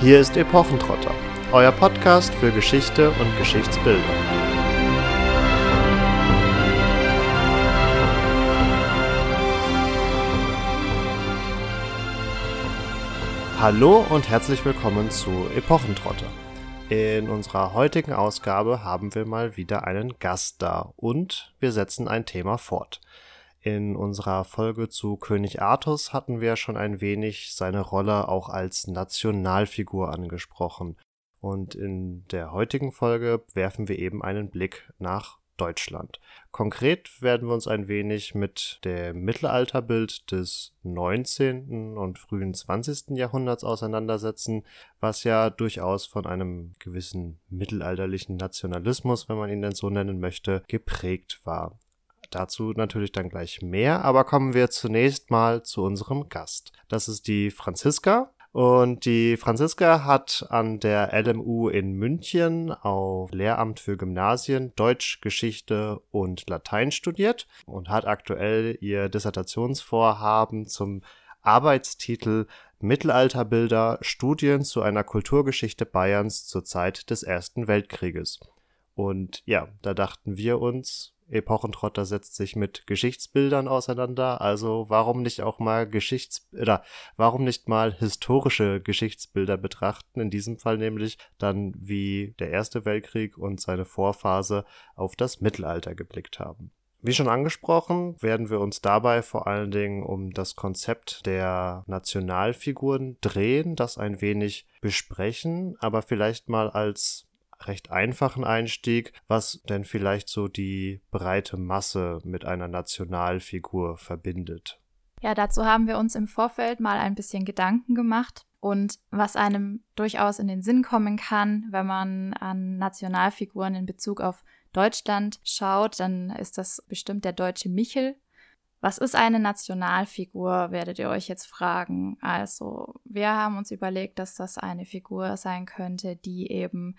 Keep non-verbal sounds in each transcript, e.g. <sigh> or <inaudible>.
Hier ist Epochentrotter, euer Podcast für Geschichte und Geschichtsbildung. Hallo und herzlich willkommen zu Epochentrotter. In unserer heutigen Ausgabe haben wir mal wieder einen Gast da und wir setzen ein Thema fort. In unserer Folge zu König Artus hatten wir schon ein wenig seine Rolle auch als Nationalfigur angesprochen. Und in der heutigen Folge werfen wir eben einen Blick nach Deutschland. Konkret werden wir uns ein wenig mit dem Mittelalterbild des 19. und frühen 20. Jahrhunderts auseinandersetzen, was ja durchaus von einem gewissen mittelalterlichen Nationalismus, wenn man ihn denn so nennen möchte, geprägt war. Dazu natürlich dann gleich mehr, aber kommen wir zunächst mal zu unserem Gast. Das ist die Franziska. Und die Franziska hat an der LMU in München auf Lehramt für Gymnasien Deutsch, Geschichte und Latein studiert und hat aktuell ihr Dissertationsvorhaben zum Arbeitstitel Mittelalterbilder Studien zu einer Kulturgeschichte Bayerns zur Zeit des Ersten Weltkrieges. Und ja, da dachten wir uns, Epochentrotter setzt sich mit Geschichtsbildern auseinander, also warum nicht auch mal Geschichts oder warum nicht mal historische Geschichtsbilder betrachten, in diesem Fall nämlich dann wie der Erste Weltkrieg und seine Vorphase auf das Mittelalter geblickt haben. Wie schon angesprochen, werden wir uns dabei vor allen Dingen um das Konzept der Nationalfiguren drehen, das ein wenig besprechen, aber vielleicht mal als recht einfachen Einstieg, was denn vielleicht so die breite Masse mit einer Nationalfigur verbindet. Ja, dazu haben wir uns im Vorfeld mal ein bisschen Gedanken gemacht und was einem durchaus in den Sinn kommen kann, wenn man an Nationalfiguren in Bezug auf Deutschland schaut, dann ist das bestimmt der deutsche Michel, was ist eine Nationalfigur, werdet ihr euch jetzt fragen. Also, wir haben uns überlegt, dass das eine Figur sein könnte, die eben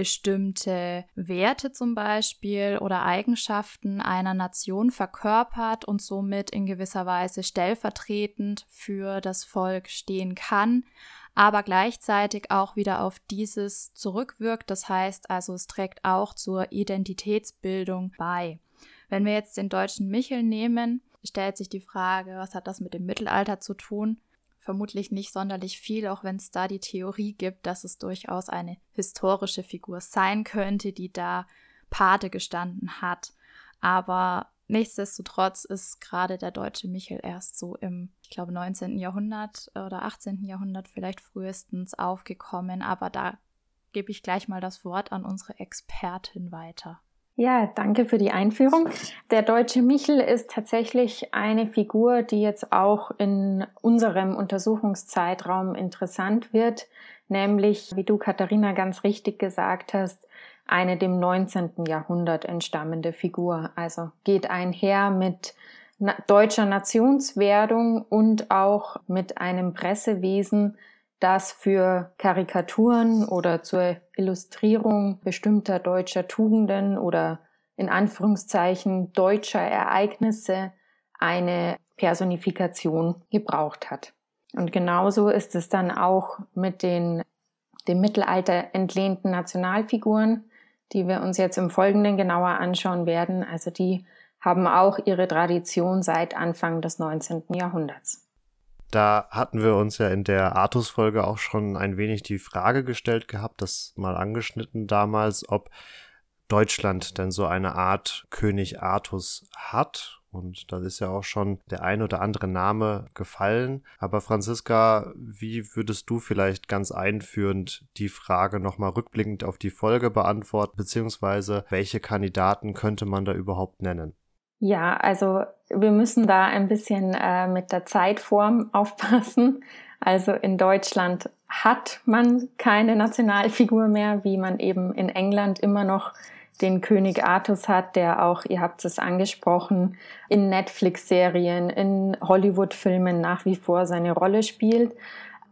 bestimmte Werte zum Beispiel oder Eigenschaften einer Nation verkörpert und somit in gewisser Weise stellvertretend für das Volk stehen kann, aber gleichzeitig auch wieder auf dieses zurückwirkt. Das heißt also, es trägt auch zur Identitätsbildung bei. Wenn wir jetzt den deutschen Michel nehmen, stellt sich die Frage, was hat das mit dem Mittelalter zu tun? Vermutlich nicht sonderlich viel, auch wenn es da die Theorie gibt, dass es durchaus eine historische Figur sein könnte, die da Pate gestanden hat. Aber nichtsdestotrotz ist gerade der deutsche Michel erst so im, ich glaube, 19. Jahrhundert oder 18. Jahrhundert vielleicht frühestens aufgekommen. Aber da gebe ich gleich mal das Wort an unsere Expertin weiter. Ja, danke für die Einführung. Der deutsche Michel ist tatsächlich eine Figur, die jetzt auch in unserem Untersuchungszeitraum interessant wird, nämlich, wie du Katharina ganz richtig gesagt hast, eine dem 19. Jahrhundert entstammende Figur. Also geht einher mit deutscher Nationswerdung und auch mit einem Pressewesen, das für Karikaturen oder zur Illustrierung bestimmter deutscher Tugenden oder in Anführungszeichen deutscher Ereignisse eine Personifikation gebraucht hat. Und genauso ist es dann auch mit den dem Mittelalter entlehnten Nationalfiguren, die wir uns jetzt im Folgenden genauer anschauen werden. Also die haben auch ihre Tradition seit Anfang des 19. Jahrhunderts. Da hatten wir uns ja in der Artus-Folge auch schon ein wenig die Frage gestellt gehabt, das mal angeschnitten damals, ob Deutschland denn so eine Art König Artus hat. Und da ist ja auch schon der ein oder andere Name gefallen. Aber Franziska, wie würdest du vielleicht ganz einführend die Frage nochmal rückblickend auf die Folge beantworten, beziehungsweise welche Kandidaten könnte man da überhaupt nennen? Ja, also wir müssen da ein bisschen äh, mit der Zeitform <laughs> aufpassen. Also in Deutschland hat man keine Nationalfigur mehr, wie man eben in England immer noch den König Artus hat, der auch, ihr habt es angesprochen, in Netflix-Serien, in Hollywood-Filmen nach wie vor seine Rolle spielt.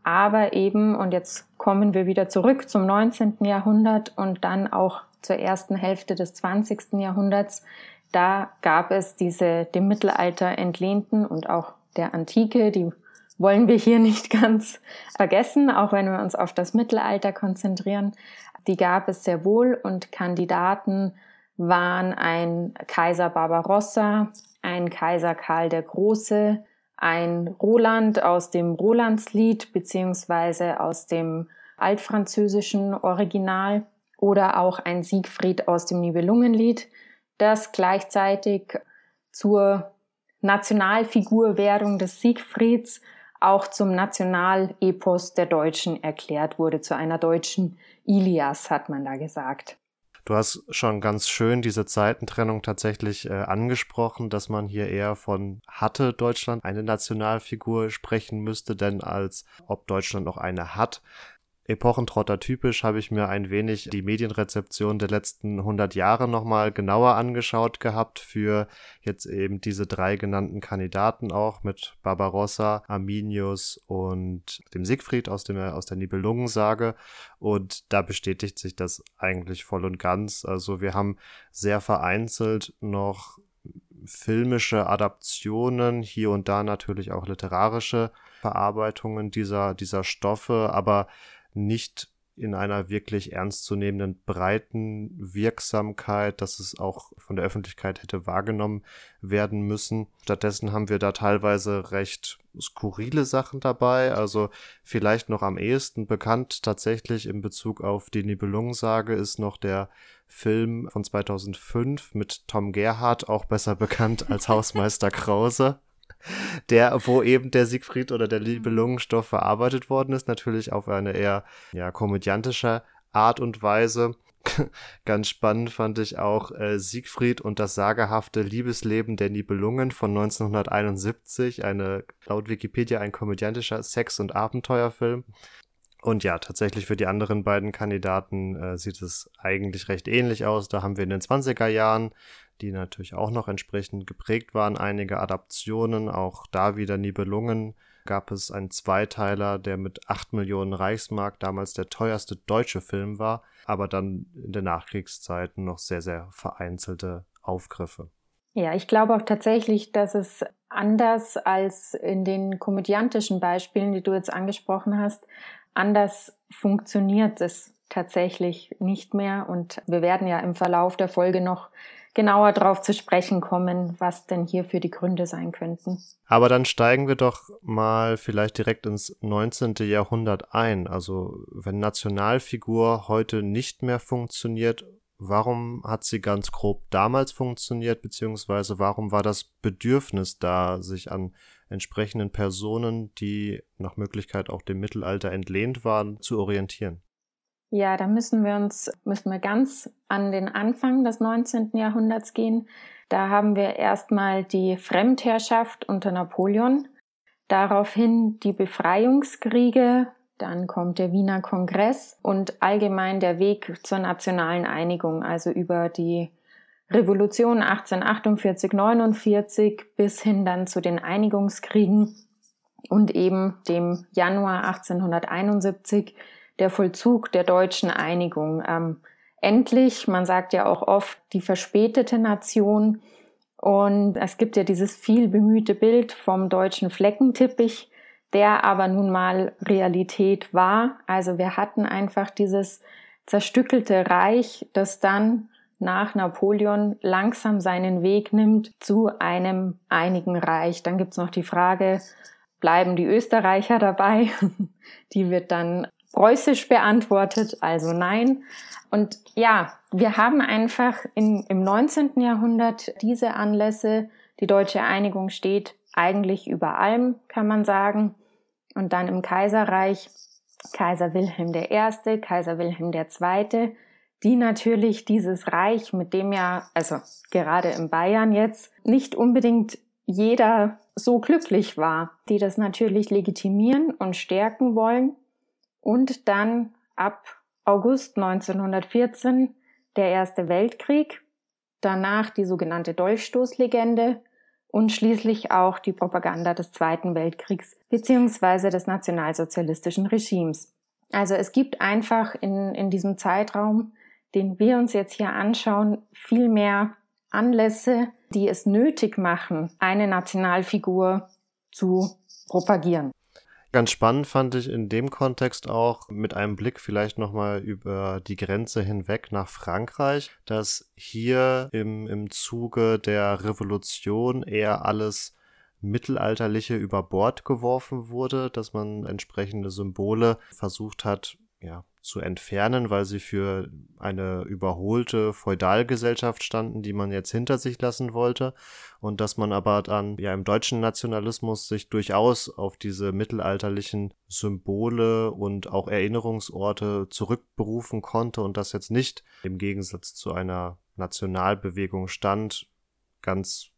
Aber eben, und jetzt kommen wir wieder zurück zum 19. Jahrhundert und dann auch zur ersten Hälfte des 20. Jahrhunderts, da gab es diese dem Mittelalter entlehnten und auch der Antike, die wollen wir hier nicht <laughs> ganz vergessen, auch wenn wir uns auf das Mittelalter konzentrieren. Die gab es sehr wohl und Kandidaten waren ein Kaiser Barbarossa, ein Kaiser Karl der Große, ein Roland aus dem Rolandslied beziehungsweise aus dem altfranzösischen Original oder auch ein Siegfried aus dem Nibelungenlied, das gleichzeitig zur Nationalfigurwährung des Siegfrieds auch zum Nationalepos der Deutschen erklärt wurde, zu einer deutschen Ilias, hat man da gesagt. Du hast schon ganz schön diese Zeitentrennung tatsächlich äh, angesprochen, dass man hier eher von hatte Deutschland eine Nationalfigur sprechen müsste, denn als ob Deutschland noch eine hat. Epochentrotter. Typisch habe ich mir ein wenig die Medienrezeption der letzten 100 Jahre nochmal genauer angeschaut gehabt für jetzt eben diese drei genannten Kandidaten auch mit Barbarossa, Arminius und dem Siegfried aus, dem, aus der Nibelungensage. Und da bestätigt sich das eigentlich voll und ganz. Also wir haben sehr vereinzelt noch filmische Adaptionen, hier und da natürlich auch literarische Verarbeitungen dieser, dieser Stoffe, aber nicht in einer wirklich ernstzunehmenden breiten Wirksamkeit, dass es auch von der Öffentlichkeit hätte wahrgenommen werden müssen. Stattdessen haben wir da teilweise recht skurrile Sachen dabei. Also vielleicht noch am ehesten bekannt tatsächlich in Bezug auf die Nibelungensage ist noch der Film von 2005 mit Tom Gerhardt, auch besser bekannt als <laughs> Hausmeister Krause der, wo eben der Siegfried oder der Libelungenstoff verarbeitet worden ist, natürlich auf eine eher ja, komödiantische Art und Weise. <laughs> Ganz spannend fand ich auch äh, Siegfried und das sagerhafte Liebesleben der Nibelungen von 1971, eine laut Wikipedia ein komödiantischer Sex- und Abenteuerfilm. Und ja, tatsächlich für die anderen beiden Kandidaten äh, sieht es eigentlich recht ähnlich aus. Da haben wir in den 20er Jahren die natürlich auch noch entsprechend geprägt waren. Einige Adaptionen, auch da wieder Nibelungen gab es einen Zweiteiler, der mit 8 Millionen Reichsmark damals der teuerste deutsche Film war, aber dann in der Nachkriegszeit noch sehr, sehr vereinzelte Aufgriffe. Ja, ich glaube auch tatsächlich, dass es anders als in den komödiantischen Beispielen, die du jetzt angesprochen hast, anders funktioniert es tatsächlich nicht mehr. Und wir werden ja im Verlauf der Folge noch genauer darauf zu sprechen kommen, was denn hier für die Gründe sein könnten. Aber dann steigen wir doch mal vielleicht direkt ins 19. Jahrhundert ein. Also wenn Nationalfigur heute nicht mehr funktioniert, warum hat sie ganz grob damals funktioniert, beziehungsweise warum war das Bedürfnis da, sich an entsprechenden Personen, die nach Möglichkeit auch dem Mittelalter entlehnt waren, zu orientieren? Ja, da müssen wir uns, müssen wir ganz an den Anfang des 19. Jahrhunderts gehen. Da haben wir erstmal die Fremdherrschaft unter Napoleon, daraufhin die Befreiungskriege, dann kommt der Wiener Kongress und allgemein der Weg zur nationalen Einigung, also über die Revolution 1848, 49 bis hin dann zu den Einigungskriegen und eben dem Januar 1871 der Vollzug der deutschen Einigung. Ähm, endlich, man sagt ja auch oft, die verspätete Nation. Und es gibt ja dieses viel bemühte Bild vom deutschen Fleckenteppich, der aber nun mal Realität war. Also wir hatten einfach dieses zerstückelte Reich, das dann nach Napoleon langsam seinen Weg nimmt zu einem einigen Reich. Dann gibt's noch die Frage, bleiben die Österreicher dabei? <laughs> Die wird dann preußisch beantwortet, also nein. Und ja, wir haben einfach in, im 19. Jahrhundert diese Anlässe. Die deutsche Einigung steht eigentlich über allem, kann man sagen. Und dann im Kaiserreich Kaiser Wilhelm I., Kaiser Wilhelm II., die natürlich dieses Reich, mit dem ja, also gerade in Bayern jetzt, nicht unbedingt jeder so glücklich war, die das natürlich legitimieren und stärken wollen und dann ab August 1914 der Erste Weltkrieg, danach die sogenannte Dolchstoßlegende und schließlich auch die Propaganda des Zweiten Weltkriegs bzw. des nationalsozialistischen Regimes. Also es gibt einfach in, in diesem Zeitraum, den wir uns jetzt hier anschauen, viel mehr Anlässe, die es nötig machen, eine Nationalfigur zu propagieren. Ganz spannend fand ich in dem Kontext auch mit einem Blick vielleicht nochmal über die Grenze hinweg nach Frankreich, dass hier im, im Zuge der Revolution eher alles Mittelalterliche über Bord geworfen wurde, dass man entsprechende Symbole versucht hat, ja, zu entfernen, weil sie für eine überholte Feudalgesellschaft standen, die man jetzt hinter sich lassen wollte. Und dass man aber dann ja im deutschen Nationalismus sich durchaus auf diese mittelalterlichen Symbole und auch Erinnerungsorte zurückberufen konnte und das jetzt nicht im Gegensatz zu einer Nationalbewegung stand, ganz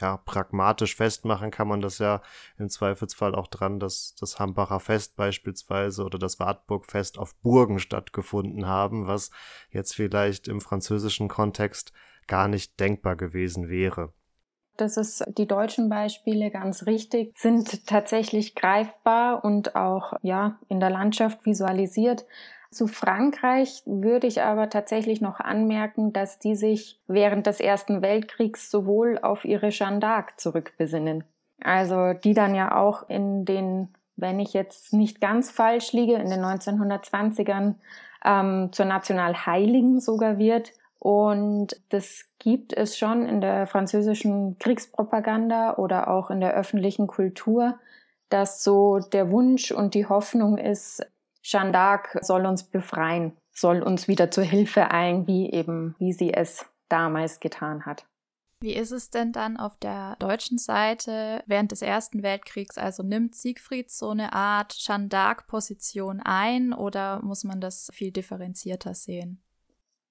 ja, pragmatisch festmachen kann man das ja im Zweifelsfall auch dran, dass das Hambacher Fest beispielsweise oder das Wartburgfest auf Burgen stattgefunden haben, was jetzt vielleicht im französischen Kontext gar nicht denkbar gewesen wäre. Das ist die deutschen Beispiele ganz richtig, sind tatsächlich greifbar und auch ja in der Landschaft visualisiert. Zu Frankreich würde ich aber tatsächlich noch anmerken, dass die sich während des Ersten Weltkriegs sowohl auf ihre Jeanne d'Arc zurückbesinnen. Also die dann ja auch in den, wenn ich jetzt nicht ganz falsch liege, in den 1920ern ähm, zur Nationalheiligen sogar wird. Und das gibt es schon in der französischen Kriegspropaganda oder auch in der öffentlichen Kultur, dass so der Wunsch und die Hoffnung ist, Jeanne d'Arc soll uns befreien, soll uns wieder zur Hilfe eilen, wie eben, wie sie es damals getan hat. Wie ist es denn dann auf der deutschen Seite während des Ersten Weltkriegs? Also nimmt Siegfried so eine Art Jeanne d'Arc-Position ein oder muss man das viel differenzierter sehen?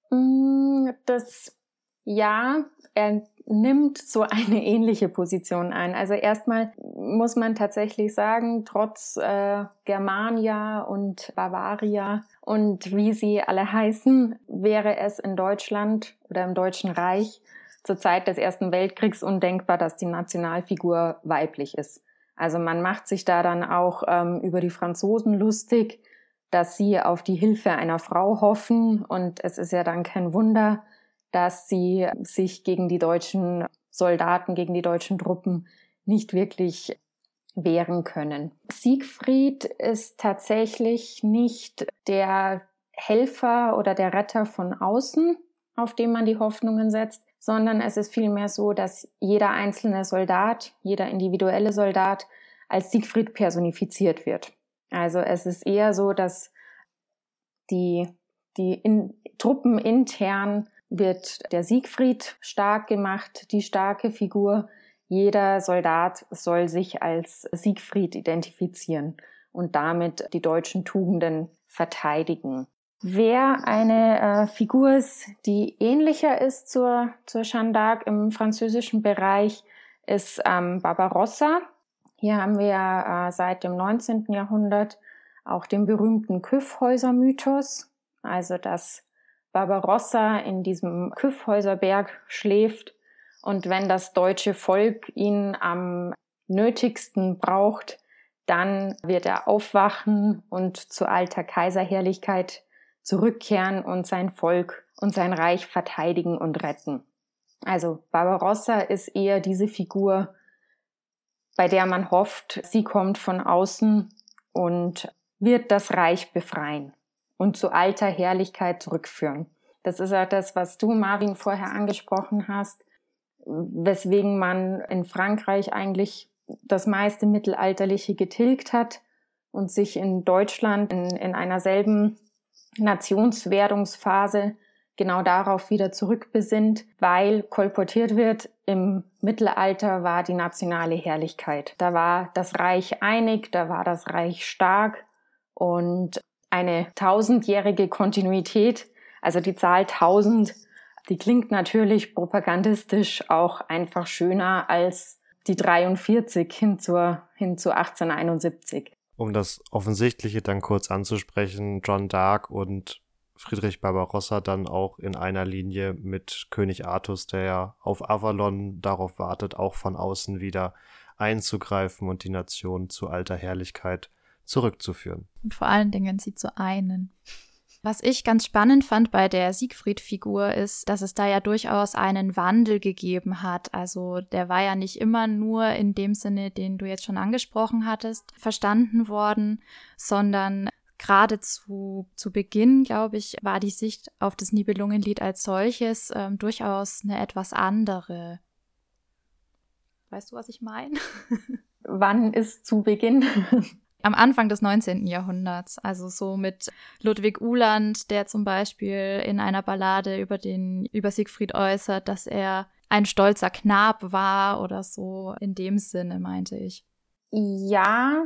Mm, das ja, er nimmt so eine <laughs> ähnliche Position ein. Also erstmal muss man tatsächlich sagen, trotz äh, Germania und Bavaria und wie sie alle heißen, wäre es in Deutschland oder im Deutschen Reich zur Zeit des Ersten Weltkriegs undenkbar, dass die Nationalfigur weiblich ist. Also man macht sich da dann auch ähm, über die Franzosen lustig, dass sie auf die Hilfe einer Frau hoffen und es ist ja dann kein Wunder, dass sie sich gegen die deutschen Soldaten, gegen die deutschen Truppen nicht wirklich wehren können. Siegfried ist tatsächlich nicht der Helfer oder der Retter von außen, auf den man die Hoffnungen setzt, sondern es ist vielmehr so, dass jeder einzelne Soldat, jeder individuelle Soldat als Siegfried personifiziert wird. Also es ist eher so, dass die, die in, Truppen intern wird der Siegfried stark gemacht, die starke Figur. Jeder Soldat soll sich als Siegfried identifizieren und damit die deutschen Tugenden verteidigen. Wer eine äh, Figur ist, die ähnlicher ist zur, zur Jeanne d'Arc im französischen Bereich, ist ähm, Barbarossa. Hier haben wir äh, seit dem 19. Jahrhundert auch den berühmten Kyffhäuser-Mythos, also dass Barbarossa in diesem Kyffhäuserberg schläft und wenn das deutsche Volk ihn am nötigsten braucht, dann wird er aufwachen und zu alter Kaiserherrlichkeit zurückkehren und sein Volk und sein Reich verteidigen und retten. Also Barbarossa ist eher diese Figur, bei der man hofft, sie kommt von außen und wird das Reich befreien und zu alter Herrlichkeit zurückführen. Das ist auch das, was du, Marvin, vorher angesprochen hast, weswegen man in Frankreich eigentlich das meiste Mittelalterliche getilgt hat und sich in Deutschland in, in einer selben Nationswerdungsphase genau darauf wieder zurückbesinnt, weil kolportiert wird, im Mittelalter war die nationale Herrlichkeit. Da war das Reich einig, da war das Reich stark und eine tausendjährige Kontinuität, also die Zahl tausend, die klingt natürlich propagandistisch auch einfach schöner als die 43 hin zur, hin zu 1871. Um das Offensichtliche dann kurz anzusprechen, John Dark und Friedrich Barbarossa dann auch in einer Linie mit König Artus, der ja auf Avalon darauf wartet, auch von außen wieder einzugreifen und die Nation zu alter Herrlichkeit zurückzuführen. Und vor allen Dingen sie zu einen. Was ich ganz spannend fand bei der Siegfried-Figur ist, dass es da ja durchaus einen Wandel gegeben hat. Also der war ja nicht immer nur in dem Sinne, den du jetzt schon angesprochen hattest, verstanden worden, sondern gerade zu, zu Beginn, glaube ich, war die Sicht auf das Nibelungenlied als solches ähm, durchaus eine etwas andere. Weißt du, was ich meine? <laughs> Wann ist zu Beginn? Am Anfang des 19. Jahrhunderts, also so mit Ludwig Uhland, der zum Beispiel in einer Ballade über den, über Siegfried äußert, dass er ein stolzer Knab war oder so in dem Sinne, meinte ich. Ja,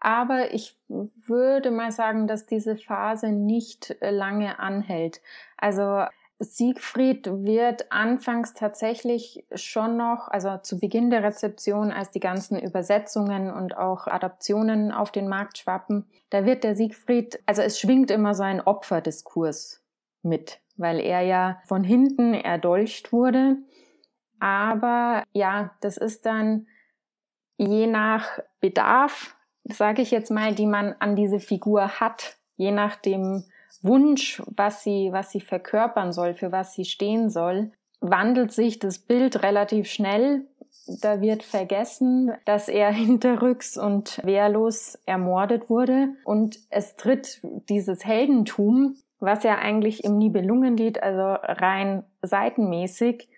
aber ich würde mal sagen, dass diese Phase nicht lange anhält. Also Siegfried wird anfangs tatsächlich schon noch, also zu Beginn der Rezeption, als die ganzen Übersetzungen und auch Adaptionen auf den Markt schwappen, da wird der Siegfried, also es schwingt immer so ein Opferdiskurs mit, weil er ja von hinten erdolcht wurde. Aber ja, das ist dann je nach Bedarf, sage ich jetzt mal, die man an diese Figur hat, je nach dem Wunsch, was sie, was sie verkörpern soll, für was sie stehen soll, wandelt sich das Bild relativ schnell. Da wird vergessen, dass er <laughs> hinterrücks und wehrlos ermordet wurde. Und es tritt dieses Heldentum, was ja eigentlich im Nibelungenlied, also rein seitenmäßig,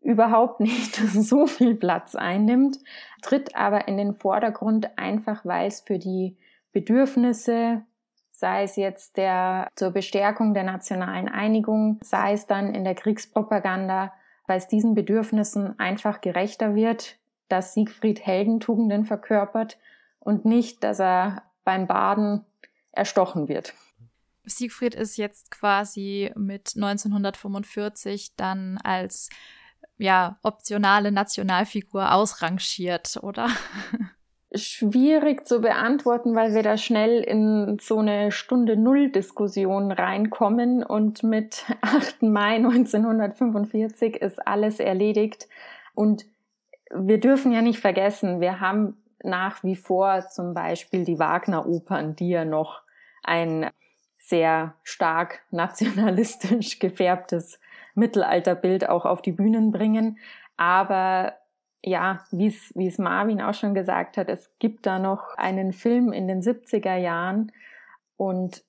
überhaupt nicht <laughs> so viel Platz einnimmt, tritt aber in den Vordergrund einfach, weil es für die Bedürfnisse sei es jetzt der zur Bestärkung der nationalen Einigung, sei es dann in der Kriegspropaganda, weil es diesen Bedürfnissen einfach gerechter wird, dass Siegfried Heldentugenden verkörpert und nicht, dass er beim Baden erstochen wird. Siegfried ist jetzt quasi mit 1945 dann als ja, optionale Nationalfigur ausrangiert, oder? <laughs> schwierig zu beantworten, weil wir da schnell in so eine Stunde Null Diskussion reinkommen und mit <laughs> 8. Mai 1945 ist alles erledigt und wir dürfen ja nicht vergessen, wir haben nach wie vor zum Beispiel die Wagner-Opern, die ja noch ein sehr stark <laughs> nationalistisch gefärbtes Mittelalterbild auch auf die Bühnen bringen. Aber ja, wie es Marvin auch schon gesagt hat, es gibt da noch einen Film in den 70er Jahren und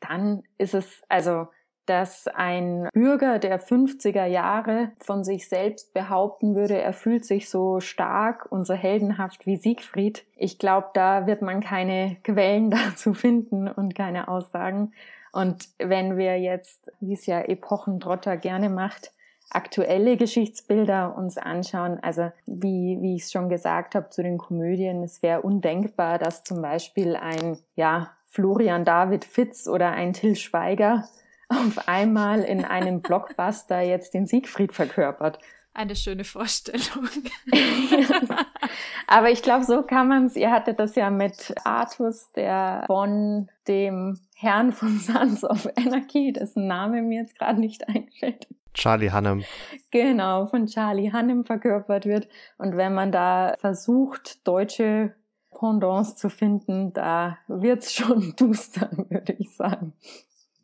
dann ist es, also, dass ein Bürger der 50er Jahre von sich selbst behaupten würde, er fühlt sich so stark und so heldenhaft wie Siegfried. Ich glaube, da wird man keine Quellen <laughs> dazu finden und keine Aussagen. Und wenn wir jetzt, wie es ja Epochendrotter gerne macht, aktuelle Geschichtsbilder uns anschauen, also wie, wie ich es schon gesagt habe zu den Komödien, es wäre undenkbar, dass zum Beispiel ein ja, Florian David Fitz oder ein Till Schweiger <laughs> auf einmal in einem <laughs> Blockbuster jetzt den Siegfried verkörpert. Eine schöne Vorstellung. <laughs> Aber ich glaube, so kann man es. Ihr hattet das ja mit Artus, der von dem Herrn von Sons of Anarchy, dessen Name mir jetzt gerade nicht einfällt, Charlie Hannem. Genau, von Charlie Hannem verkörpert wird. Und wenn man da versucht, deutsche Pendants zu finden, da wird's schon <laughs> duster, würde ich sagen.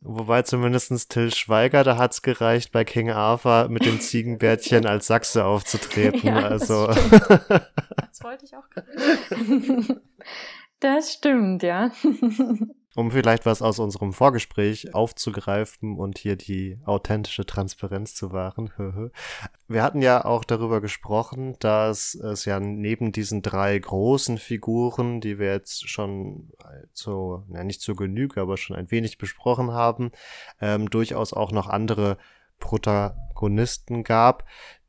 Wobei zumindestens Till Schweiger, da hat's gereicht, bei King Arthur mit dem Ziegenbärtchen <laughs> als Sachse aufzutreten. Ja, also. <laughs> das wollte ich auch gerade. Das stimmt, ja. Um vielleicht was aus unserem Vorgespräch aufzugreifen und hier die authentische Transparenz zu wahren. Wir hatten ja auch darüber gesprochen, dass es ja neben diesen drei großen Figuren, die wir jetzt schon zu, ja nicht zur Genüge, aber schon ein wenig besprochen haben, ähm, durchaus auch noch andere Protagonisten gab,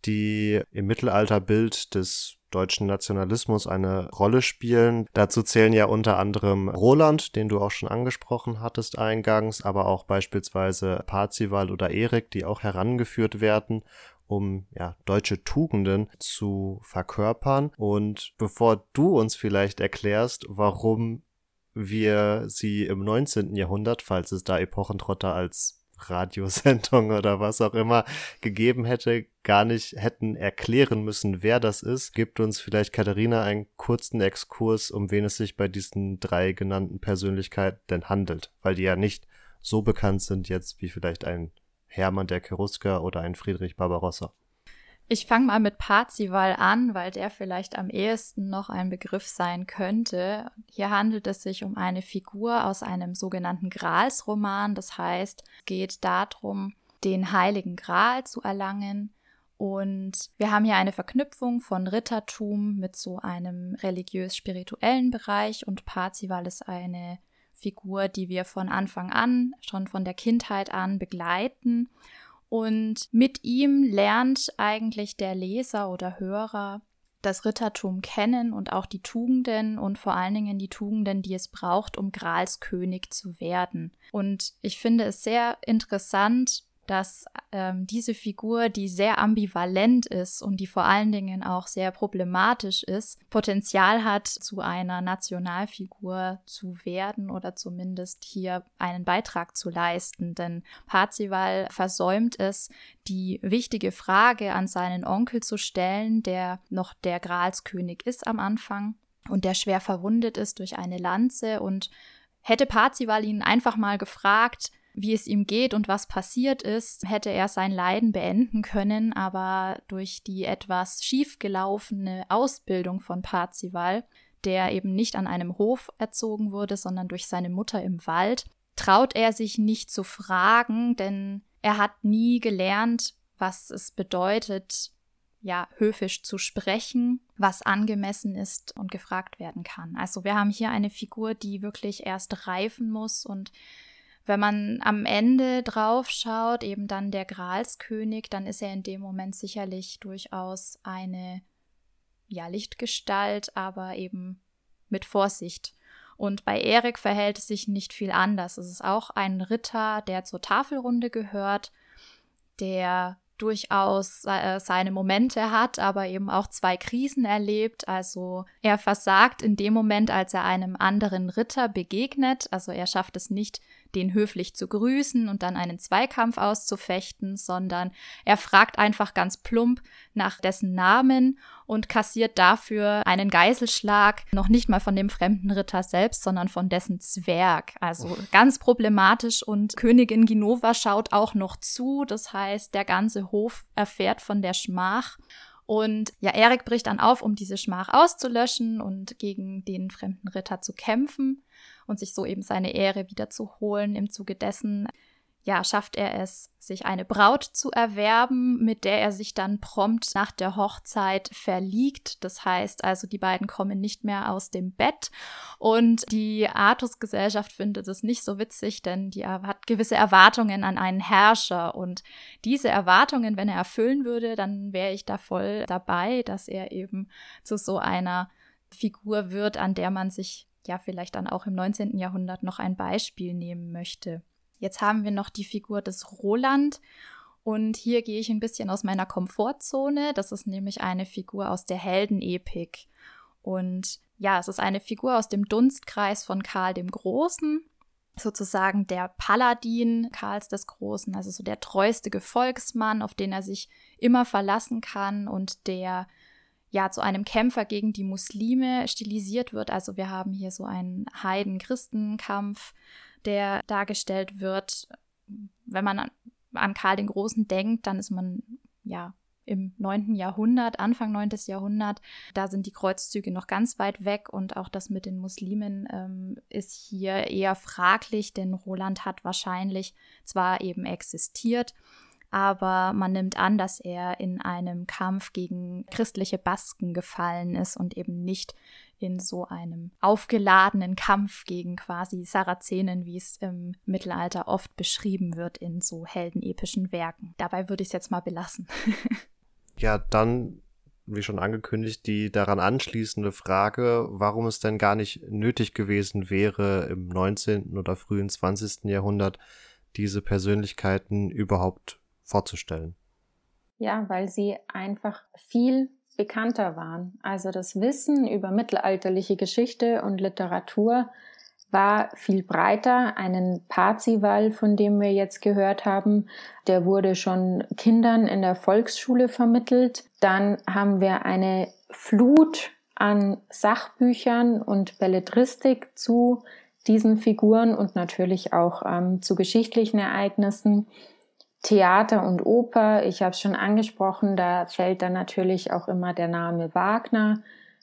die im Mittelalterbild des deutschen Nationalismus eine Rolle spielen. Dazu zählen ja unter anderem Roland, den du auch schon angesprochen hattest eingangs, aber auch beispielsweise Parzival oder Erik, die auch herangeführt werden um ja, deutsche Tugenden zu verkörpern. Und bevor du uns vielleicht erklärst, warum wir sie im 19. Jahrhundert, falls es da Epochentrotter als Radiosendung <laughs> oder was auch immer gegeben hätte, gar nicht hätten erklären müssen, wer das ist, gibt uns vielleicht Katharina einen kurzen Exkurs, um wen es sich bei diesen drei genannten Persönlichkeiten denn handelt, weil die ja nicht so bekannt sind jetzt wie vielleicht ein Hermann der Cherusker oder ein Friedrich Barbarossa? Ich fange mal mit Parzival an, weil der vielleicht am ehesten noch ein Begriff sein könnte. Hier handelt es sich um eine Figur aus einem sogenannten Gralsroman. Das heißt, es geht darum, den heiligen Gral zu erlangen. Und wir haben hier eine Verknüpfung von Rittertum mit so einem religiös-spirituellen Bereich und Parzival ist eine Figur, die wir von Anfang an, schon von der Kindheit an begleiten und mit ihm lernt eigentlich der Leser oder Hörer das Rittertum kennen und auch die Tugenden und vor allen Dingen die Tugenden, die es braucht, um Gralskönig zu werden. Und ich finde es sehr interessant, dass ähm, diese Figur, die sehr ambivalent ist und die vor allen Dingen auch sehr problematisch ist, Potenzial hat, zu einer Nationalfigur zu werden oder zumindest hier einen Beitrag zu leisten. Denn Parzival versäumt es, die wichtige Frage an seinen Onkel zu stellen, der noch der Gralskönig ist am Anfang und der schwer verwundet ist durch eine Lanze und Hätte Parzival ihn einfach mal gefragt, wie es ihm geht und was passiert ist, hätte er sein Leiden beenden können, aber durch die etwas schiefgelaufene Ausbildung von Parzival, der eben nicht an einem Hof erzogen wurde, sondern durch seine Mutter im Wald, traut er sich nicht zu fragen, denn er hat nie gelernt, was es bedeutet, ja, höfisch zu sprechen, was angemessen ist und gefragt werden kann. Also wir haben hier eine Figur, die wirklich erst reifen muss und wenn man am Ende drauf schaut, eben dann der Gralskönig, dann ist er in dem Moment sicherlich durchaus eine ja, Lichtgestalt, aber eben mit Vorsicht. Und bei Erik verhält es sich nicht viel anders. Es ist auch ein Ritter, der zur Tafelrunde gehört, der durchaus äh, seine Momente hat, aber eben auch zwei Krisen erlebt. Also er versagt in dem Moment, als er einem anderen Ritter begegnet. Also er schafft es nicht, den höflich zu grüßen und dann einen Zweikampf auszufechten, sondern er fragt einfach ganz plump nach dessen Namen und kassiert dafür einen Geiselschlag, noch nicht mal von dem fremden Ritter selbst, sondern von dessen Zwerg. Also ganz problematisch und Königin Ginova schaut auch noch zu. Das heißt, der ganze Hof erfährt von der Schmach. Und ja, Erik bricht dann auf, um diese Schmach auszulöschen und gegen den fremden Ritter zu kämpfen und sich so eben seine Ehre wiederzuholen. Im Zuge dessen ja, schafft er es, sich eine Braut zu erwerben, mit der er sich dann prompt nach der Hochzeit verliegt. Das heißt also, die beiden kommen nicht mehr aus dem Bett. Und die Artus-Gesellschaft findet es nicht so witzig, denn die hat gewisse Erwartungen an einen Herrscher. Und diese Erwartungen, wenn er erfüllen würde, dann wäre ich da voll dabei, dass er eben zu so einer Figur wird, an der man sich ja vielleicht dann auch im 19. Jahrhundert noch ein Beispiel nehmen möchte. Jetzt haben wir noch die Figur des Roland. Und hier gehe ich ein bisschen aus meiner Komfortzone. Das ist nämlich eine Figur aus der Heldenepik. Und ja, es ist eine Figur aus dem Dunstkreis von Karl dem Großen, sozusagen der Paladin Karls des Großen, also so der treueste Gefolgsmann, auf den er sich immer verlassen kann und der ja zu einem Kämpfer gegen die Muslime stilisiert wird. Also wir haben hier so einen Heiden-Christen-Kampf der dargestellt wird. Wenn man an, Karl den Großen denkt, dann ist man ja im 9. Jahrhundert, Anfang 9. Jahrhundert. Da sind die Kreuzzüge noch ganz weit weg und auch das mit den Muslimen ähm, ist hier eher fraglich, denn Roland hat wahrscheinlich zwar eben existiert, aber man nimmt an, dass er in einem Kampf gegen christliche Basken gefallen ist und eben nicht in so einem aufgeladenen Kampf gegen quasi Sarazenen, wie es im Mittelalter oft beschrieben wird in so heldenepischen Werken. Dabei würde ich es jetzt mal belassen. <laughs> ja, dann wie schon angekündigt, die daran anschließende Frage, warum es denn gar nicht nötig gewesen wäre, im 19. oder frühen 20. Jahrhundert diese Persönlichkeiten überhaupt vorzustellen. Ja, weil sie einfach viel bekannter waren. Also das Wissen über mittelalterliche Geschichte und Literatur war viel breiter. Einen Parzival, von dem wir jetzt gehört haben, der wurde schon Kindern in der Volksschule vermittelt. Dann haben wir eine Flut an Sachbüchern und Belletristik zu diesen Figuren und natürlich auch ähm, zu geschichtlichen Ereignissen. Theater und Oper, ich habe es schon angesprochen, da fällt dann natürlich auch immer der Name Wagner.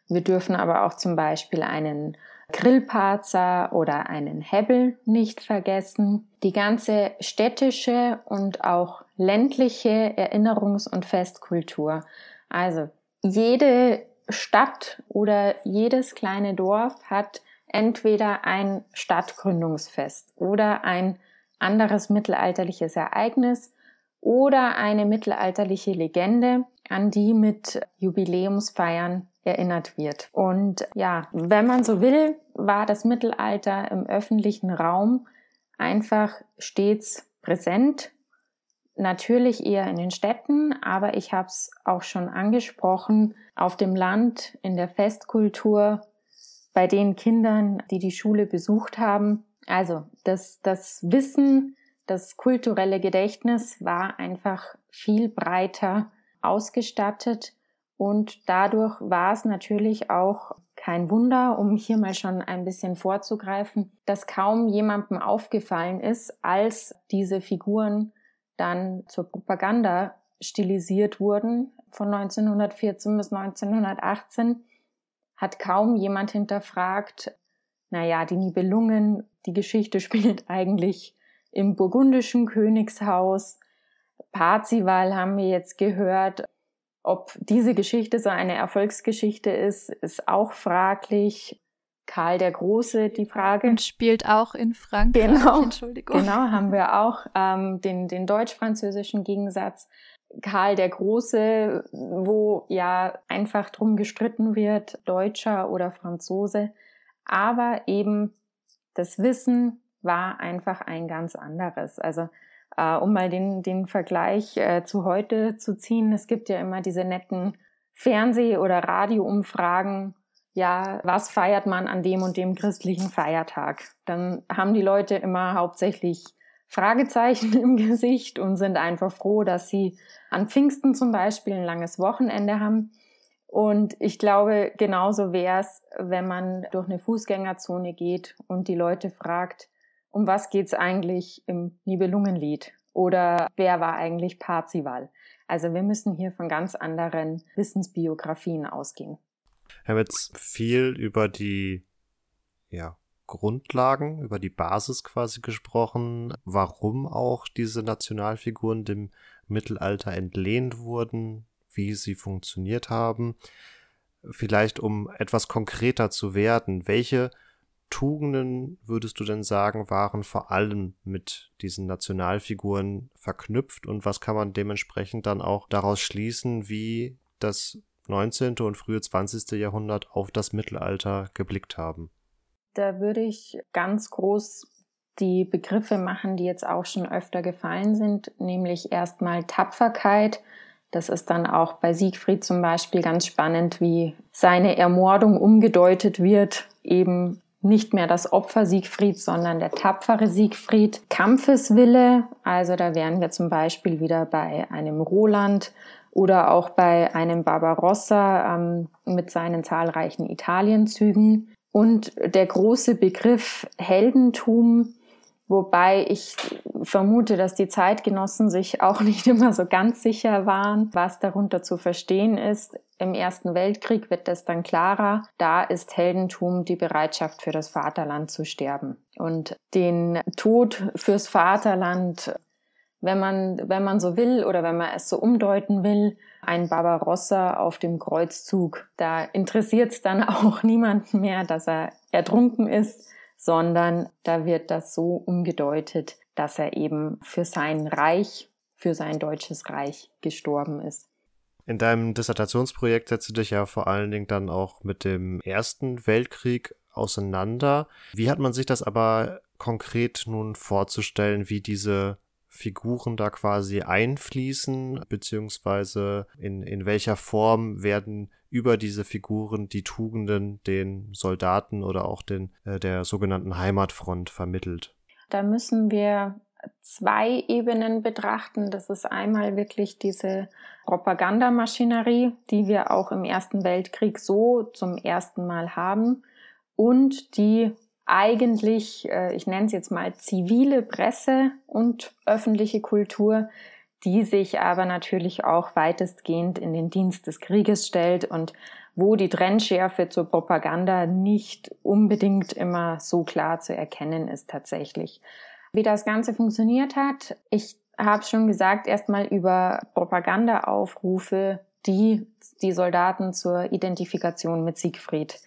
Wir dürfen aber auch zum Beispiel einen Grillparzer oder einen Hebbel nicht vergessen. Die ganze städtische und auch ländliche Erinnerungs- und Festkultur. Also jede Stadt oder jedes kleine Dorf hat entweder ein Stadtgründungsfest oder ein anderes mittelalterliches Ereignis oder eine mittelalterliche Legende, an die mit Jubiläumsfeiern erinnert wird. Und ja, wenn man so will, war das Mittelalter im öffentlichen Raum einfach stets präsent. Natürlich eher in den Städten, aber ich habe es auch schon angesprochen, auf dem Land, in der Festkultur, bei den Kindern, die die Schule besucht haben. Also das, das Wissen, das kulturelle Gedächtnis war einfach viel breiter ausgestattet und dadurch war es natürlich auch kein Wunder, um hier mal schon ein bisschen vorzugreifen, dass kaum jemandem aufgefallen ist, als diese Figuren dann zur Propaganda stilisiert wurden von 1914 bis 1918, hat kaum jemand hinterfragt, naja, die Nibelungen, die Geschichte <laughs> spielt eigentlich im burgundischen Königshaus. Parzival haben wir jetzt gehört, ob diese Geschichte so eine Erfolgsgeschichte ist, ist auch fraglich. Karl der Große, die Frage. Und spielt auch in Frankreich. Genau, Entschuldigung. Genau, haben wir auch ähm, den, den deutsch-französischen Gegensatz. Karl der Große, wo ja einfach drum gestritten wird, Deutscher oder Franzose. Aber eben das Wissen war einfach ein ganz anderes. Also äh, um mal den, den Vergleich äh, zu heute zu ziehen, es gibt ja immer diese netten Fernseh- oder Radioumfragen, ja, was feiert man an dem und dem christlichen Feiertag? Dann haben die Leute immer hauptsächlich Fragezeichen <laughs> im Gesicht und sind einfach froh, dass sie an Pfingsten zum Beispiel ein langes Wochenende haben. Und ich glaube, genauso wäre es, wenn man durch eine Fußgängerzone geht und die Leute fragt, um was geht's eigentlich im Nibelungenlied? Oder wer war eigentlich Parzival? Also wir müssen hier von ganz anderen Wissensbiografien ausgehen. Wir haben jetzt viel über die ja, Grundlagen, über die Basis quasi gesprochen, warum auch diese Nationalfiguren dem Mittelalter entlehnt wurden, wie sie funktioniert haben. Vielleicht um etwas konkreter zu werden, welche Tugenden würdest du denn sagen, waren vor allem mit diesen Nationalfiguren verknüpft und was kann man dementsprechend dann auch daraus schließen, wie das 19. und frühe 20. Jahrhundert auf das Mittelalter geblickt haben? Da würde ich ganz groß die Begriffe machen, die jetzt auch schon öfter gefallen sind, nämlich erstmal Tapferkeit. Das ist dann auch bei Siegfried zum Beispiel ganz spannend, wie seine Ermordung umgedeutet wird, eben nicht mehr das Opfer Siegfried, sondern der tapfere Siegfried. Kampfeswille, also da wären wir zum Beispiel wieder bei einem Roland oder auch bei einem Barbarossa ähm, mit seinen zahlreichen Italienzügen. Und der große Begriff Heldentum, Wobei ich vermute, dass die Zeitgenossen sich auch <laughs> nicht immer so ganz sicher waren, was darunter zu verstehen ist. Im Ersten Weltkrieg wird das dann klarer. Da ist Heldentum die Bereitschaft für das Vaterland zu sterben. Und den Tod fürs Vaterland, wenn man, wenn man so will oder wenn man es so umdeuten will, ein Barbarossa auf dem Kreuzzug. Da interessiert es dann <laughs> auch niemanden mehr, dass er ertrunken ist sondern da wird das so umgedeutet, dass er eben für sein Reich, für sein deutsches Reich gestorben ist. In deinem Dissertationsprojekt setzt du dich ja vor allen Dingen dann auch mit dem Ersten Weltkrieg auseinander. Wie hat man sich das aber konkret nun vorzustellen, wie diese Figuren da quasi einfließen, beziehungsweise in, in welcher Form werden über diese Figuren die Tugenden den Soldaten oder auch den, äh, der sogenannten Heimatfront vermittelt? Da müssen wir zwei Ebenen betrachten. Das ist einmal wirklich diese Propagandamaschinerie, die wir auch im Ersten Weltkrieg so zum ersten Mal haben und die eigentlich, äh, ich nenne es jetzt mal zivile Presse und öffentliche Kultur, die sich aber natürlich auch weitestgehend in den Dienst des Krieges stellt und wo die Trennschärfe zur Propaganda nicht unbedingt immer so klar zu erkennen ist tatsächlich. Wie das Ganze funktioniert hat, ich habe schon gesagt, erstmal über Propagandaaufrufe, die die Soldaten zur Identifikation mit Siegfried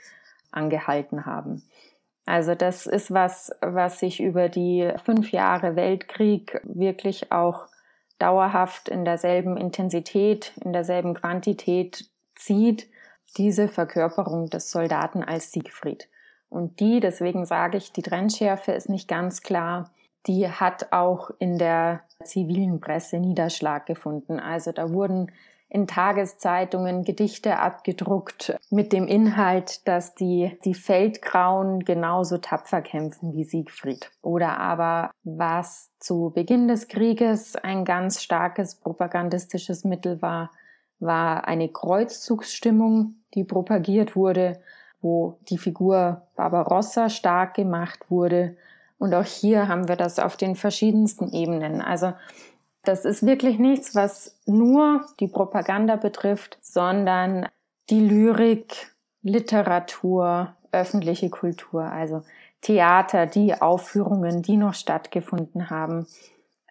angehalten haben. Also das ist was, was sich über die fünf Jahre Weltkrieg wirklich auch dauerhaft in derselben Intensität, in derselben Quantität zieht, diese Verkörperung des Soldaten als Siegfried. Und die, deswegen sage ich, die Trennschärfe ist nicht ganz klar, die hat auch in der zivilen Presse Niederschlag gefunden. Also da wurden in Tageszeitungen Gedichte abgedruckt mit dem Inhalt, dass die, die Feldgrauen genauso tapfer kämpfen wie Siegfried. Oder aber was zu Beginn des Krieges ein ganz starkes propagandistisches Mittel war, war eine Kreuzzugsstimmung, die propagiert wurde, wo die Figur Barbarossa stark gemacht wurde. Und auch hier haben wir das auf den verschiedensten Ebenen. Also das ist wirklich nichts, was nur die Propaganda betrifft, sondern die Lyrik, Literatur, öffentliche Kultur, also Theater, die Aufführungen, die noch stattgefunden haben.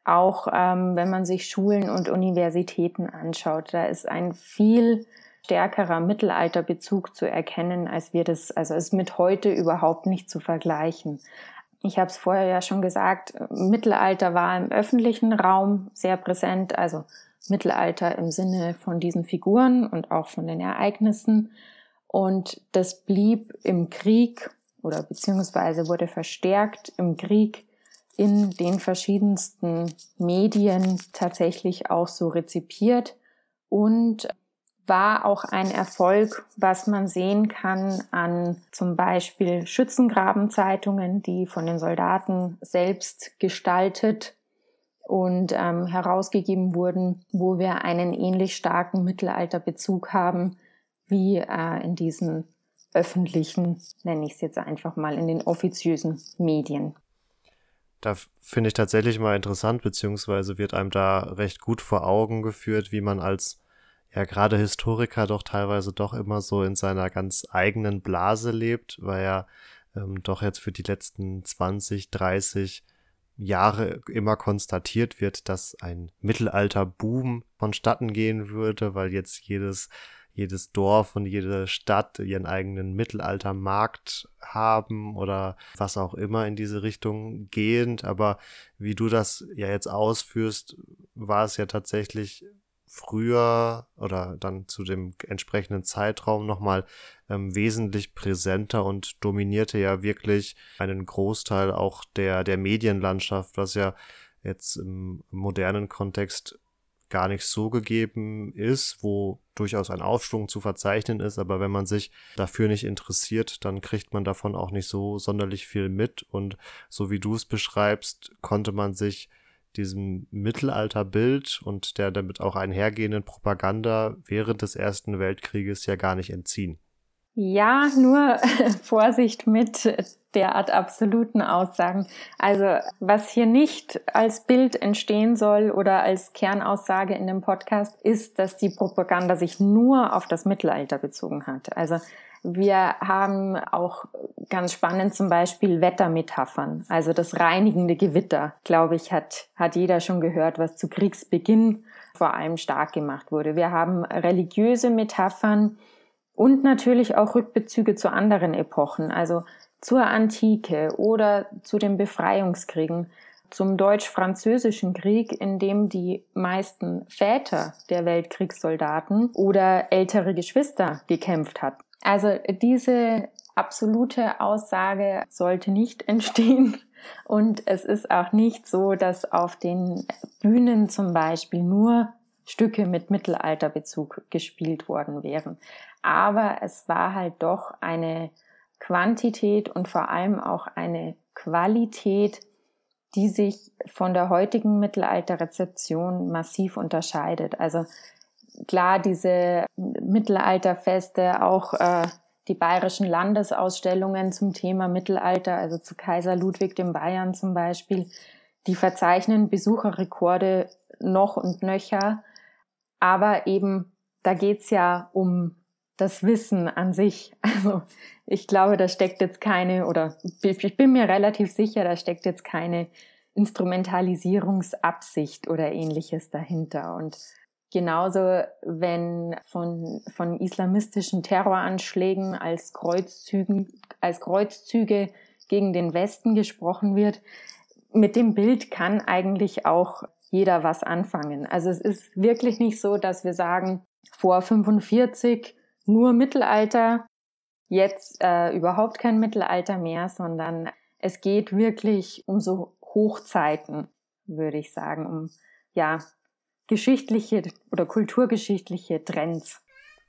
Auch ähm, wenn man sich Schulen und Universitäten anschaut, da ist ein viel stärkerer Mittelalterbezug zu erkennen, als wir das, also ist mit heute überhaupt nicht zu vergleichen. Ich habe es vorher ja schon gesagt, Mittelalter war im öffentlichen Raum sehr präsent, also Mittelalter im Sinne von diesen Figuren und auch von den Ereignissen. Und das blieb im Krieg oder beziehungsweise wurde verstärkt im Krieg in den verschiedensten Medien tatsächlich auch so rezipiert und war auch ein Erfolg, was man sehen kann an zum Beispiel Schützengrabenzeitungen, die von den Soldaten selbst gestaltet und ähm, herausgegeben wurden, wo wir einen ähnlich starken Mittelalterbezug haben wie äh, in diesen öffentlichen, nenne ich es jetzt einfach mal, in den offiziösen Medien. Da finde ich tatsächlich mal interessant, beziehungsweise wird einem da recht gut vor Augen geführt, wie man als ja gerade Historiker doch teilweise doch immer so in seiner ganz eigenen Blase lebt, weil ja ähm, doch jetzt für die letzten 20, 30 Jahre immer konstatiert wird, dass ein Mittelalter-Boom vonstatten gehen würde, weil jetzt jedes jedes Dorf und jede Stadt ihren eigenen Mittelaltermarkt haben oder was auch immer in diese Richtung gehend. Aber wie du das ja jetzt ausführst, war es ja tatsächlich früher oder dann zu dem entsprechenden Zeitraum nochmal ähm, wesentlich präsenter und dominierte ja wirklich einen Großteil auch der, der Medienlandschaft, was ja jetzt im modernen Kontext gar nicht so gegeben ist, wo durchaus ein Aufschwung zu verzeichnen ist, aber wenn man sich dafür nicht interessiert, dann kriegt man davon auch nicht so sonderlich viel mit. Und so wie du es beschreibst, konnte man sich diesem Mittelalterbild und der damit auch einhergehenden Propaganda während des Ersten Weltkrieges ja gar nicht entziehen. Ja, nur <laughs> Vorsicht mit derart absoluten Aussagen. Also was hier nicht als Bild entstehen soll oder als Kernaussage in dem Podcast ist, dass die Propaganda sich nur auf das Mittelalter bezogen hat. Also wir haben auch ganz spannend zum Beispiel Wettermetaphern, also das reinigende Gewitter, glaube ich, hat, hat jeder schon gehört, was zu Kriegsbeginn vor allem stark gemacht wurde. Wir haben religiöse Metaphern und natürlich auch Rückbezüge zu anderen Epochen, also zur Antike oder zu den Befreiungskriegen, zum Deutsch-Französischen Krieg, in dem die meisten Väter der Weltkriegssoldaten oder ältere Geschwister gekämpft hatten. Also diese absolute Aussage sollte nicht <laughs> entstehen. Und es ist auch nicht so, dass auf den Bühnen zum Beispiel nur Stücke mit Mittelalterbezug gespielt worden wären. Aber es war halt doch eine Quantität und vor allem auch eine Qualität, die sich von der heutigen Mittelalterrezeption massiv unterscheidet. Also klar, diese Mittelalterfeste, auch äh, die bayerischen Landesausstellungen zum Thema Mittelalter, also zu Kaiser Ludwig dem Bayern zum Beispiel, die verzeichnen Besucherrekorde noch und nöcher. Aber eben, da geht's ja um das Wissen an sich. <laughs> Also ich glaube, da steckt jetzt keine, oder ich bin mir relativ sicher, da steckt jetzt keine Instrumentalisierungsabsicht oder ähnliches dahinter. Und genauso, wenn von, von islamistischen Terroranschlägen als Kreuzzügen, als Kreuzzüge gegen den Westen gesprochen wird, mit dem Bild kann eigentlich auch jeder was anfangen. Also es ist wirklich nicht so, dass wir sagen, vor 45 nur Mittelalter, jetzt äh, überhaupt kein Mittelalter mehr, sondern es geht wirklich um so Hochzeiten, würde ich sagen, um ja geschichtliche oder kulturgeschichtliche Trends.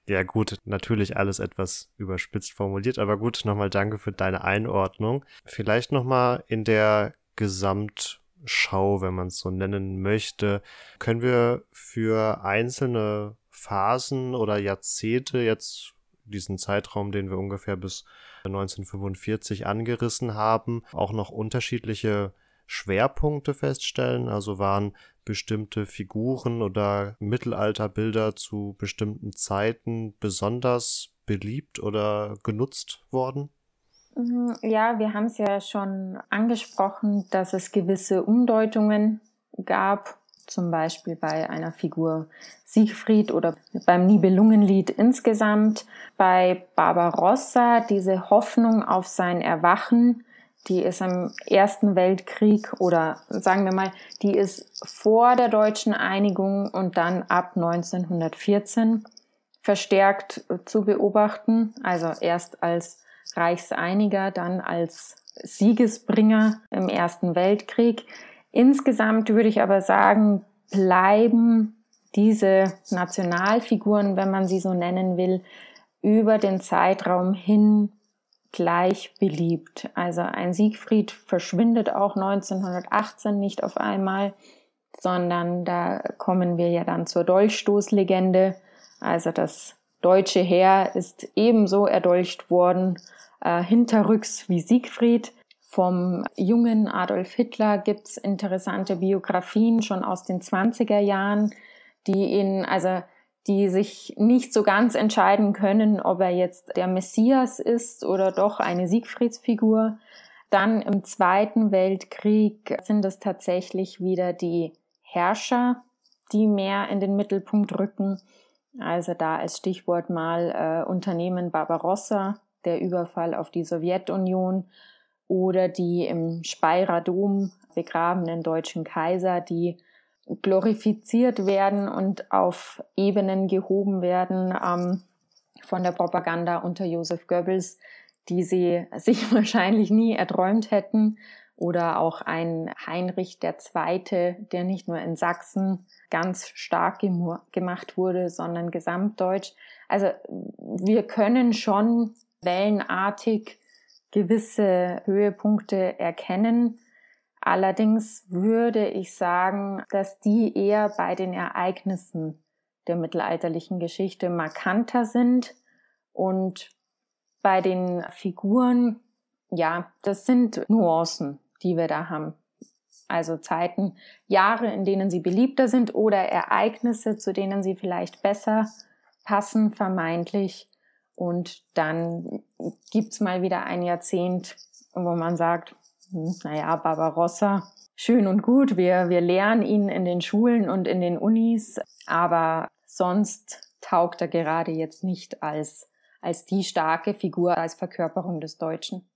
Ja gut, natürlich alles etwas überspitzt formuliert, aber gut, nochmal danke für deine Einordnung. Vielleicht nochmal in der Gesamtschau, wenn man es so nennen möchte, können wir für einzelne Phasen oder Jahrzehnte jetzt diesen Zeitraum, den wir ungefähr bis 1945 angerissen haben, auch noch unterschiedliche Schwerpunkte feststellen. Also waren bestimmte Figuren oder Mittelalterbilder zu bestimmten Zeiten besonders beliebt oder genutzt worden? Mhm, ja, wir haben es ja schon angesprochen, dass es gewisse Umdeutungen gab, zum Beispiel bei einer Figur Siegfried oder beim Nibelungenlied insgesamt. Bei Barbarossa diese Hoffnung auf sein Erwachen, die ist im Ersten Weltkrieg oder sagen wir mal, die ist vor der deutschen Einigung und dann ab 1914 verstärkt zu beobachten. Also erst als Reichseiniger, dann als Siegesbringer im Ersten Weltkrieg. Insgesamt würde ich aber sagen, bleiben diese Nationalfiguren, wenn man sie so nennen will, über den Zeitraum hin gleich beliebt. Also ein Siegfried verschwindet auch 1918 nicht auf einmal, sondern da kommen wir ja dann zur Dolchstoßlegende. Also das deutsche Heer ist ebenso erdolcht worden, äh, hinterrücks wie Siegfried. Vom jungen Adolf Hitler gibt's interessante Biografien schon aus den 20er Jahren, die ihn, also die sich nicht so ganz entscheiden können, ob er jetzt der Messias ist oder doch eine Siegfriedsfigur. Dann im Zweiten Weltkrieg sind es tatsächlich wieder die Herrscher, die mehr in den Mittelpunkt rücken. Also da als Stichwort mal äh, Unternehmen Barbarossa, der Überfall auf die Sowjetunion oder die im Speyerer Dom begrabenen deutschen Kaiser, die glorifiziert werden und auf Ebenen gehoben werden ähm, von der Propaganda unter Josef Goebbels, die sie <laughs> sich wahrscheinlich nie erträumt hätten. Oder auch ein Heinrich II., der nicht nur in Sachsen ganz stark gemacht wurde, sondern gesamtdeutsch. Also wir können schon wellenartig gewisse Höhepunkte erkennen. Allerdings würde ich sagen, dass die eher bei den Ereignissen der mittelalterlichen Geschichte markanter sind und bei den Figuren, ja, das sind Nuancen, die wir da haben. Also Zeiten, Jahre, in denen sie beliebter sind oder Ereignisse, zu denen sie vielleicht besser passen, vermeintlich. Und dann gibt's mal wieder ein Jahrzehnt, wo man sagt, naja, Barbarossa, schön und gut, wir, wir lernen ihn in den Schulen und in den Unis, aber sonst taugt er gerade jetzt nicht als, als die starke Figur, als Verkörperung des Deutschen.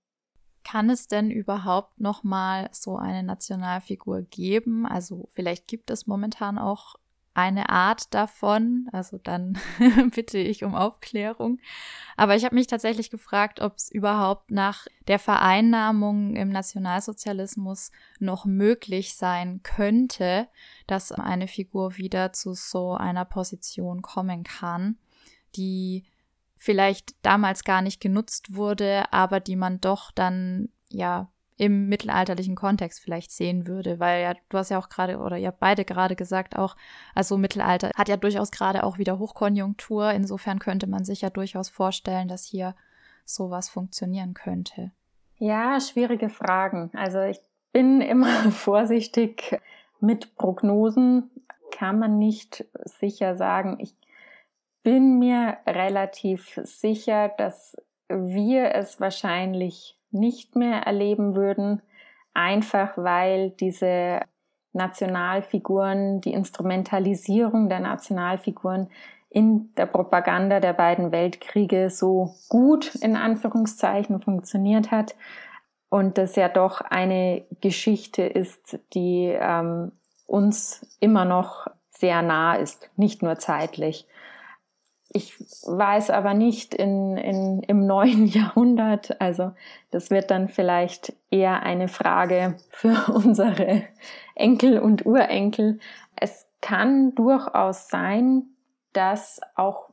Kann es denn überhaupt noch mal so eine Nationalfigur geben? Also vielleicht gibt es momentan auch eine Art davon. Also dann <laughs> bitte ich um Aufklärung. Aber ich habe mich tatsächlich gefragt, ob es überhaupt nach der Vereinnahmung im Nationalsozialismus noch möglich sein könnte, dass eine Figur wieder zu so einer Position kommen kann, die vielleicht damals gar nicht genutzt wurde, aber die man doch dann ja im mittelalterlichen Kontext vielleicht sehen würde, weil ja, du hast ja auch gerade, oder ihr habt beide gerade gesagt auch, also Mittelalter hat ja durchaus gerade auch wieder Hochkonjunktur, insofern könnte man sich ja durchaus vorstellen, dass hier sowas funktionieren könnte? Ja, schwierige Fragen. Also ich bin <laughs> immer vorsichtig mit Prognosen. Kann man nicht sicher sagen. Ich bin mir relativ sicher, dass wir es wahrscheinlich nicht mehr erleben würden, einfach weil diese Nationalfiguren, die Instrumentalisierung der Nationalfiguren in der Propaganda der beiden Weltkriege so gut in Anführungszeichen funktioniert hat und das ja doch eine Geschichte ist, die ähm, uns immer noch sehr nah ist, nicht nur zeitlich. Ich weiß aber nicht in, in, im neuen <laughs> Jahrhundert, also das wird dann vielleicht eher eine Frage für <laughs> unsere Enkel und Urenkel. Es kann durchaus sein, dass auch,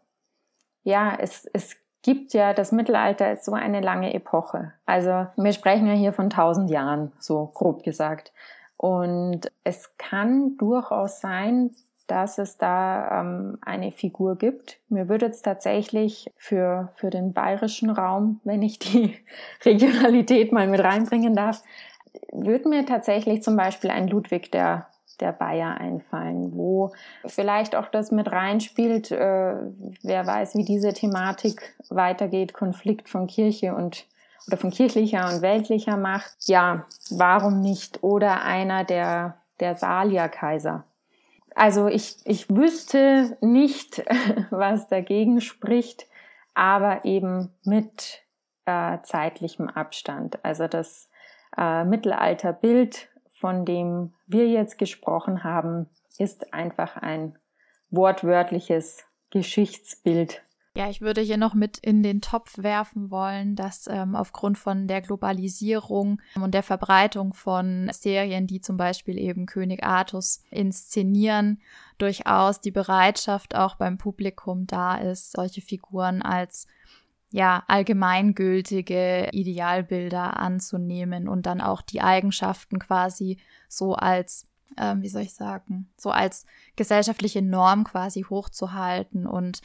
ja, es, es gibt ja, das Mittelalter ist so eine lange Epoche. Also wir sprechen ja hier von tausend Jahren, so grob gesagt. Und es kann durchaus sein, dass es da ähm, eine Figur gibt. Mir würde jetzt tatsächlich für, für den bayerischen Raum, wenn ich die <laughs> Regionalität mal mit reinbringen darf, würde mir tatsächlich zum Beispiel ein Ludwig der, der Bayer einfallen, wo vielleicht auch das mit reinspielt, äh, wer weiß, wie diese Thematik weitergeht, Konflikt von Kirche und oder von kirchlicher und weltlicher Macht. Ja, warum nicht? Oder einer der, der Salier-Kaiser also ich, ich wüsste nicht, <laughs> was dagegen spricht, aber eben mit äh, zeitlichem Abstand. Also das äh, Mittelalterbild, von dem wir jetzt gesprochen haben, ist einfach ein wortwörtliches Geschichtsbild ja, ich würde hier noch mit in den Topf werfen wollen, dass ähm, aufgrund von der Globalisierung und der Verbreitung von Serien, die zum Beispiel eben König Artus inszenieren, durchaus die Bereitschaft auch beim Publikum da ist, solche Figuren als ja, allgemeingültige Idealbilder anzunehmen und dann auch die Eigenschaften quasi so als, äh, wie soll ich sagen, so als gesellschaftliche Norm quasi hochzuhalten und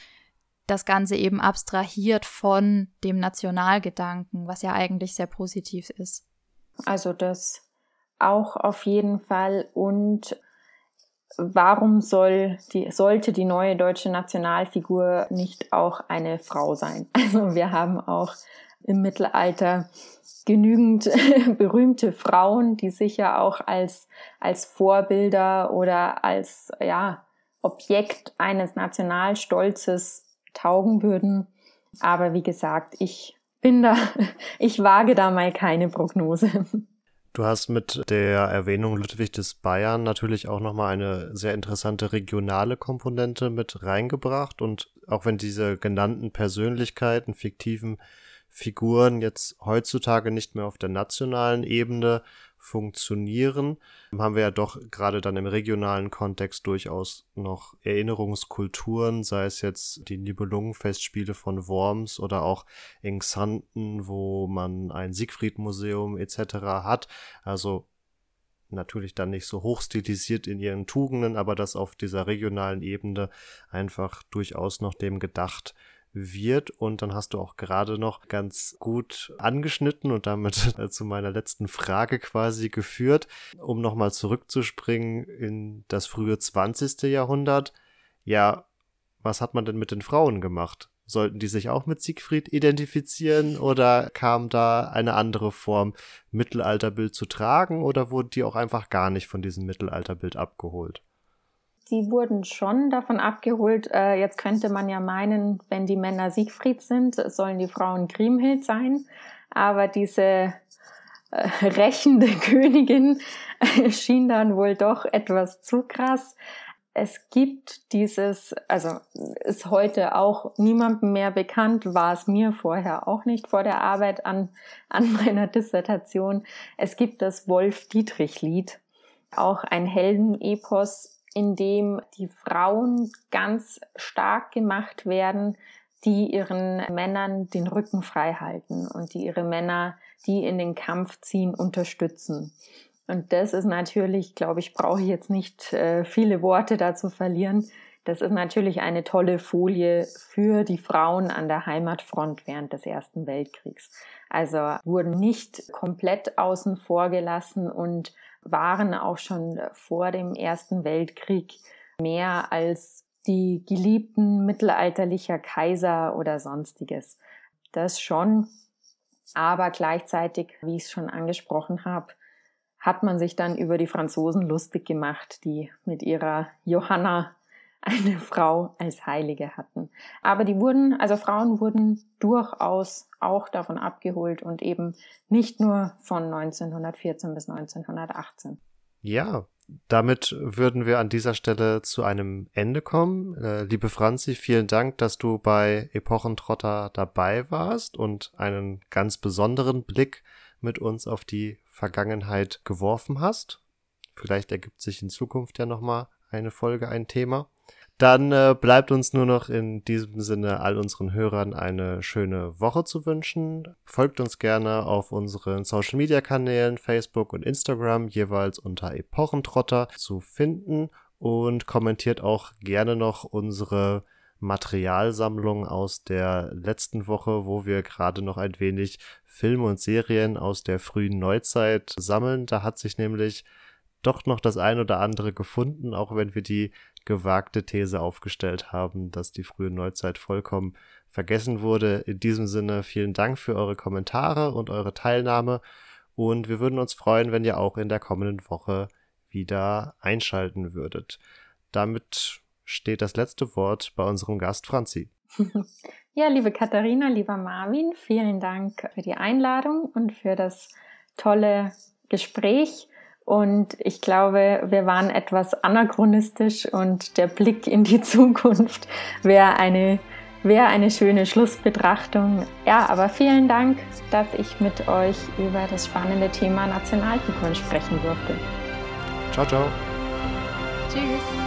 das Ganze eben abstrahiert von dem Nationalgedanken, was ja eigentlich sehr positiv ist. Also das auch auf jeden Fall. Und warum soll die, sollte die neue deutsche Nationalfigur nicht auch eine Frau sein? <laughs> Also wir haben auch im Mittelalter genügend <laughs> berühmte Frauen, die sicher auch als, als Vorbilder oder als, ja, Objekt eines Nationalstolzes taugen würden. Aber wie gesagt, ich bin da, <laughs> ich wage da mal keine Prognose. Du hast mit der Erwähnung Ludwig des Bayern natürlich auch nochmal eine sehr interessante regionale Komponente mit reingebracht. Und auch wenn diese genannten Persönlichkeiten, fiktiven Figuren jetzt heutzutage nicht mehr auf der nationalen Ebene funktionieren, haben wir ja doch gerade dann im regionalen Kontext durchaus noch Erinnerungskulturen, sei es jetzt die Nibelungenfestspiele von Worms oder auch in Xanten, wo man ein Siegfried-Museum etc. hat. Also natürlich dann nicht so hochstilisiert in ihren Tugenden, aber das auf dieser regionalen Ebene einfach durchaus noch dem gedacht wird. Und dann hast du auch gerade noch ganz gut angeschnitten und damit <laughs> zu meiner letzten Frage quasi geführt, um nochmal zurückzuspringen in das frühe 20. Jahrhundert. Ja, was hat man denn mit den Frauen gemacht? Sollten die sich auch mit Siegfried identifizieren oder kam da eine andere Form, Mittelalterbild zu tragen oder wurden die auch einfach gar nicht von diesem Mittelalterbild abgeholt? Die wurden schon davon abgeholt. Äh, jetzt könnte man ja meinen, wenn die Männer Siegfried sind, sollen die Frauen Kriemhild sein. Aber diese äh, <laughs> rächende Königin schien dann wohl doch etwas zu krass. Es gibt dieses, also ist heute auch niemandem mehr bekannt, war es mir vorher auch nicht vor der Arbeit an, an <laughs> meiner Dissertation. Es gibt das Wolf-Dietrich-Lied, auch ein Heldenepos in dem die Frauen ganz stark gemacht werden, die ihren Männern den Rücken frei halten und die ihre Männer, die in den Kampf ziehen, unterstützen. Und das ist natürlich, glaube ich, brauche ich jetzt nicht äh, viele Worte dazu verlieren, Das ist natürlich eine tolle Folie für die Frauen an der Heimatfront während des Ersten Weltkriegs. Also wurden nicht komplett außen vor gelassen und waren auch schon vor dem Ersten Weltkrieg mehr als die Geliebten mittelalterlicher Kaiser oder sonstiges. Das schon. Aber gleichzeitig, wie ich es schon angesprochen habe, hat man sich dann über die Franzosen lustig gemacht, die mit ihrer Johanna eine <laughs> Frau als Heilige hatten. Aber die wurden, also Frauen wurden durchaus auch davon abgeholt und eben nicht nur von 1914 bis 1918. Ja, damit würden wir an dieser Stelle zu einem Ende kommen. Äh, liebe Franzi, vielen Dank, dass du bei Epochentrotter dabei warst und einen ganz besonderen Blick mit uns auf die Vergangenheit geworfen hast. Vielleicht ergibt sich in Zukunft ja nochmal eine Folge, ein Thema. Dann äh, bleibt uns nur noch in diesem Sinne all unseren Hörern eine schöne Woche zu wünschen. Folgt uns gerne auf unseren Social Media Kanälen Facebook und Instagram jeweils unter Epochentrotter zu finden und kommentiert auch gerne noch unsere Materialsammlung aus der letzten Woche, wo wir gerade noch ein wenig Filme und Serien aus der frühen Neuzeit sammeln. Da hat sich nämlich doch noch das ein oder andere gefunden, auch wenn wir die gewagte These aufgestellt haben, dass die frühe Neuzeit vollkommen vergessen wurde. In diesem Sinne vielen Dank für eure Kommentare und eure Teilnahme und wir würden uns freuen, wenn ihr auch in der kommenden Woche wieder einschalten würdet. Damit steht das letzte Wort bei unserem Gast Franzi. <laughs> Ja, liebe Katharina, lieber Marvin, vielen Dank für die Einladung und für das tolle Gespräch. Und ich glaube, wir waren etwas anachronistisch und der Blick in die <laughs> Zukunft wäre eine, wäre eine schöne Schlussbetrachtung. Ja, aber vielen Dank, dass ich mit euch über das spannende Thema Nationalfiguren sprechen durfte. Ciao, ciao. Tschüss.